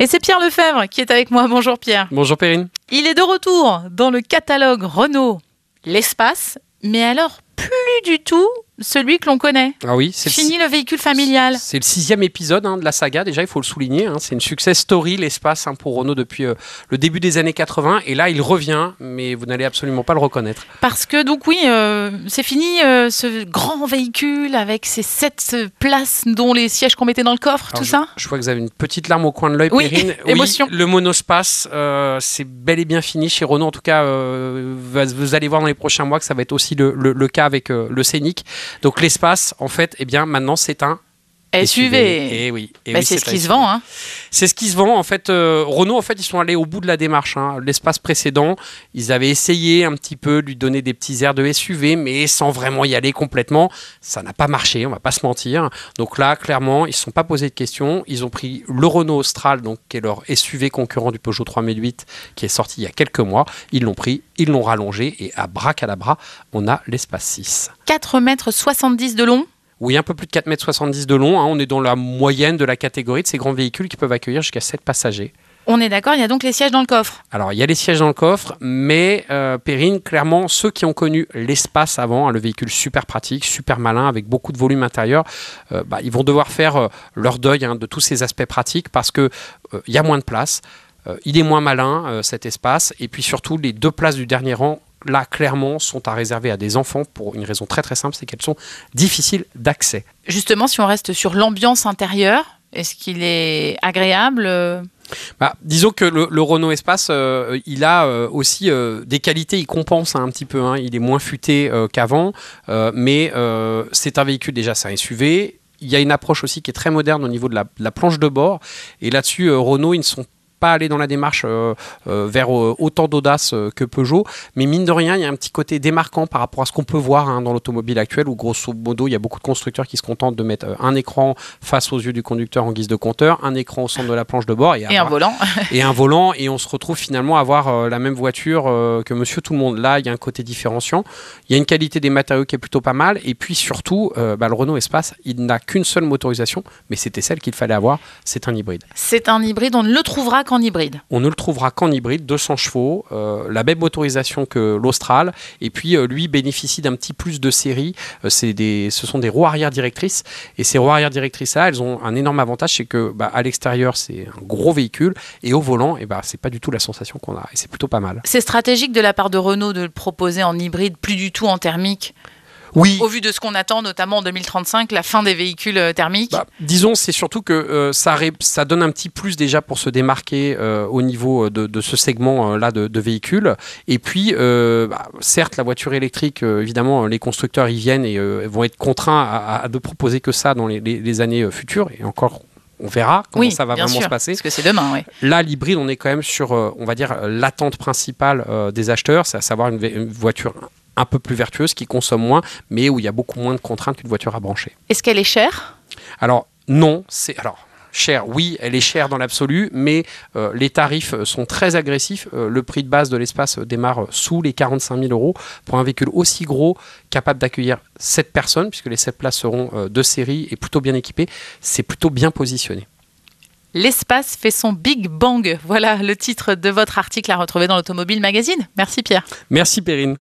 Et c'est Pierre Lefebvre qui est avec moi. Bonjour Pierre. Bonjour Perrine. Il est de retour dans le catalogue Renault L'espace, mais alors plus du tout celui que l'on connaît. Ah oui, c'est Fini le véhicule familial. C'est le sixième épisode hein, de la saga, déjà il faut le souligner. hein. c'est une success story, l'espace hein, pour Renault depuis euh, le début des années 80. Et là il revient, mais vous n'allez absolument pas le reconnaître. Parce que donc oui, euh, c'est fini euh, ce grand véhicule avec ses sept places dont les sièges qu'on mettait dans le coffre, Alors, tout je, ça. Je vois que vous avez une petite larme au coin de l'œil, Oui, Perrine. émotion. le monospace, c'est bel et bien fini chez Renault. En tout cas, vous allez voir dans les prochains mois que ça va être aussi le, le- le cas avec le Scénic. Donc l'espace, en fait, eh bien maintenant c'est un SUV. Et oui. eh Bah, oui, c'est ce qui se vend. Hein. C'est ce qui se vend en fait. euh, Renault en fait ils sont allés au bout de la démarche. hein. L'espace précédent, ils avaient essayé un petit peu de lui donner des petits airs de SUV, mais sans vraiment y aller complètement. Ça n'a pas marché, on va pas se mentir. Donc là, clairement, ils se sont pas posé de questions. Ils ont pris le Renault Austral, donc qui est leur SUV concurrent du Peugeot 3008, qui est sorti il y a quelques mois. Ils l'ont pris, ils l'ont rallongé et à bras bras, on a l'espace 6. 4 mètres 70 de long. Oui, un peu plus de 4,70 m de long. hein. On est dans la moyenne de la catégorie de ces grands véhicules qui peuvent accueillir jusqu'à 7 passagers. On est d'accord, il y a donc les sièges dans le coffre. Alors, il y a les sièges dans le coffre, mais euh, Perrine, clairement, ceux qui ont connu l'espace avant, hein, le véhicule super pratique, super malin, avec beaucoup de volume intérieur, euh, bah, ils vont devoir faire euh, leur deuil hein, de tous ces aspects pratiques parce que euh, il y a moins de place, il est moins malin euh, cet espace, et puis surtout les deux places du dernier rang. Là, clairement, sont à réserver à des enfants pour une raison très très simple, c'est qu'elles sont difficiles d'accès. Justement, si on reste sur l'ambiance intérieure, est-ce qu'il est agréable euh, Bah, disons que le, le Renault Espace, euh, il a euh, aussi euh, des qualités, il compense hein, un petit peu, hein. il est moins futé euh, qu'avant, euh, mais euh, c'est un véhicule déjà, c'est un SUV. Il y a une approche aussi qui est très moderne au niveau de la, de la planche de bord, et là-dessus, euh, Renault, ils ne sont pas allés dans la démarche euh, euh, vers euh, autant d'audace que Peugeot, mais mine de rien, il y a un petit côté démarquant par rapport à ce qu'on peut voir hein, dans l'automobile actuelle, où grosso modo, il y a beaucoup de constructeurs qui se contentent de mettre un écran face aux yeux du conducteur en guise de compteur, un écran au centre de la planche de bord, et, et un volant et un volant et on se retrouve finalement à avoir la même voiture que monsieur tout le monde. Là, il y a un côté différenciant. Il y a une qualité des matériaux qui est plutôt pas mal. Et puis surtout, bah, le Renault Espace, il n'a qu'une seule motorisation, mais c'était celle qu'il fallait avoir. C'est un hybride. C'est un hybride, on ne le trouvera qu'en hybride. On ne le trouvera qu'en hybride, 200 chevaux, euh, la même motorisation que l'Austral. Et puis euh, lui bénéficie d'un petit plus de série. Euh, des, ce sont des roues arrière directrices. Et ces roues arrière directrices là, elles ont un énorme avantage, c'est que bah, à l'extérieur c'est un gros véhicule et au volant, et bah, c'est pas du tout la sensation qu'on a. Et c'est plutôt pas mal. C'est stratégique de la part de Renault de le proposer en hybride, plus du tout en thermique, Oui. au vu de ce qu'on attend, notamment en 2035, la fin des véhicules euh, thermiques. Bah, disons, c'est surtout que euh, ça, ré- ça donne un petit plus déjà pour se démarquer euh, au niveau de, de ce segment-là de, de véhicules. Et puis, bah, certes, la voiture électrique, évidemment, les constructeurs y viennent et vont être contraints à, à ne proposer que ça dans les, les- les années futures. Et encore, on verra comment oui, ça va vraiment sûr, se passer. Parce que c'est demain, oui. Là, l'hybride, on est quand même sur, on va dire, l'attente principale des acheteurs, c'est à savoir une voiture un peu plus vertueuse, qui consomme moins, mais où il y a beaucoup moins de contraintes qu'une voiture à brancher. Est-ce qu'elle est chère? Alors non, c'est alors cher. Oui, elle est chère dans l'absolu, mais euh, les tarifs euh, sont très agressifs. Euh, le prix de base de l'espace démarre sous les 45 000 euros pour un véhicule aussi gros, capable d'accueillir 7 personnes, puisque les 7 places seront euh, de série et plutôt bien équipées. C'est plutôt bien positionné. L'espace fait son Big Bang. Voilà le titre de votre article à retrouver dans l'Automobile Magazine. Merci Pierre. Merci Perrine.